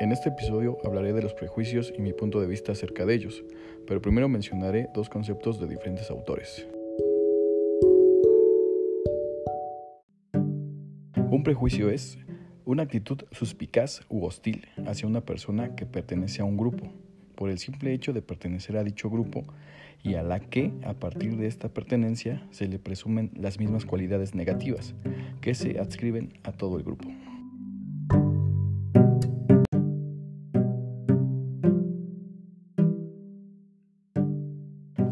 En este episodio hablaré de los prejuicios y mi punto de vista acerca de ellos, pero primero mencionaré dos conceptos de diferentes autores. Un prejuicio es una actitud suspicaz u hostil hacia una persona que pertenece a un grupo, por el simple hecho de pertenecer a dicho grupo y a la que, a partir de esta pertenencia, se le presumen las mismas cualidades negativas que se adscriben a todo el grupo.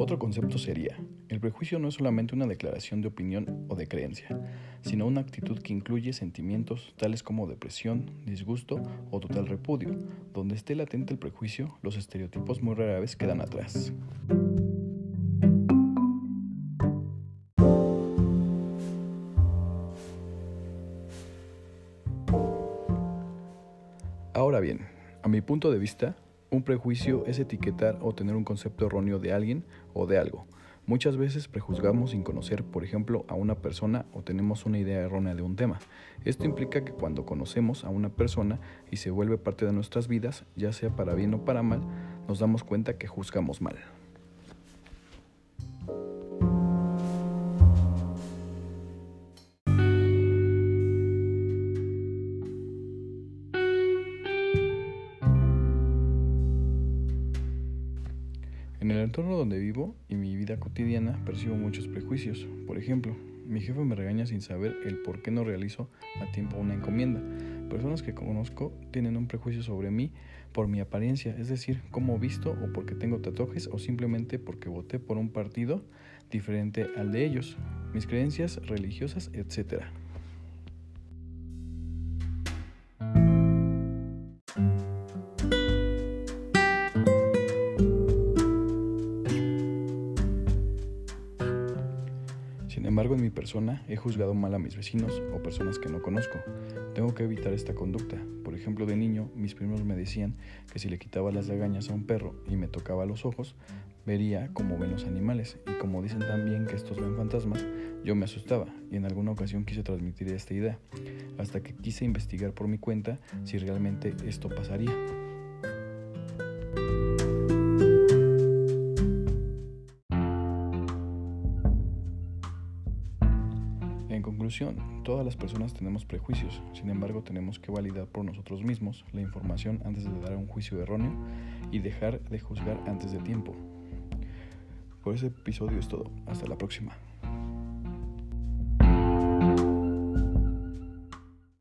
Otro concepto sería, el prejuicio no es solamente una declaración de opinión o de creencia, sino una actitud que incluye sentimientos tales como depresión, disgusto o total repudio. Donde esté latente el prejuicio, los estereotipos muy rara vez quedan atrás. Ahora bien, a mi punto de vista, un prejuicio es etiquetar o tener un concepto erróneo de alguien o de algo. Muchas veces prejuzgamos sin conocer, por ejemplo, a una persona o tenemos una idea errónea de un tema. Esto implica que cuando conocemos a una persona y se vuelve parte de nuestras vidas, ya sea para bien o para mal, nos damos cuenta que juzgamos mal. En el entorno donde vivo y mi vida cotidiana percibo muchos prejuicios. Por ejemplo, mi jefe me regaña sin saber el por qué no realizo a tiempo una encomienda. Personas que conozco tienen un prejuicio sobre mí por mi apariencia, es decir, cómo visto o porque tengo tatuajes o simplemente porque voté por un partido diferente al de ellos, mis creencias religiosas, etc. Sin embargo, en mi persona he juzgado mal a mis vecinos o personas que no conozco. Tengo que evitar esta conducta. Por ejemplo, de niño, mis primos me decían que si le quitaba las lagañas a un perro y me tocaba los ojos, vería cómo ven los animales. Y como dicen también que estos ven fantasmas, yo me asustaba y en alguna ocasión quise transmitir esta idea, hasta que quise investigar por mi cuenta si realmente esto pasaría. Todas las personas tenemos prejuicios, sin embargo tenemos que validar por nosotros mismos la información antes de dar un juicio erróneo y dejar de juzgar antes de tiempo. Por ese episodio es todo, hasta la próxima.